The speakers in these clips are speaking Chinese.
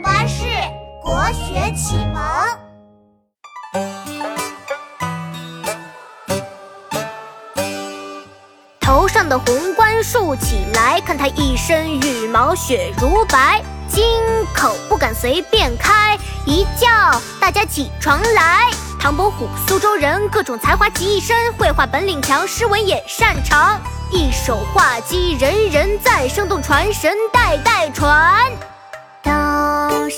巴士国学启蒙。头上的红冠竖起来，看他一身羽毛雪如白。金口不敢随便开，一叫大家起床来。唐伯虎、苏州人，各种才华集一身，绘画本领强，诗文也擅长。一手画鸡，人人赞，生动传神，代代传。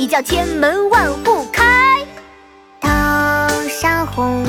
一叫千门万户开。头上红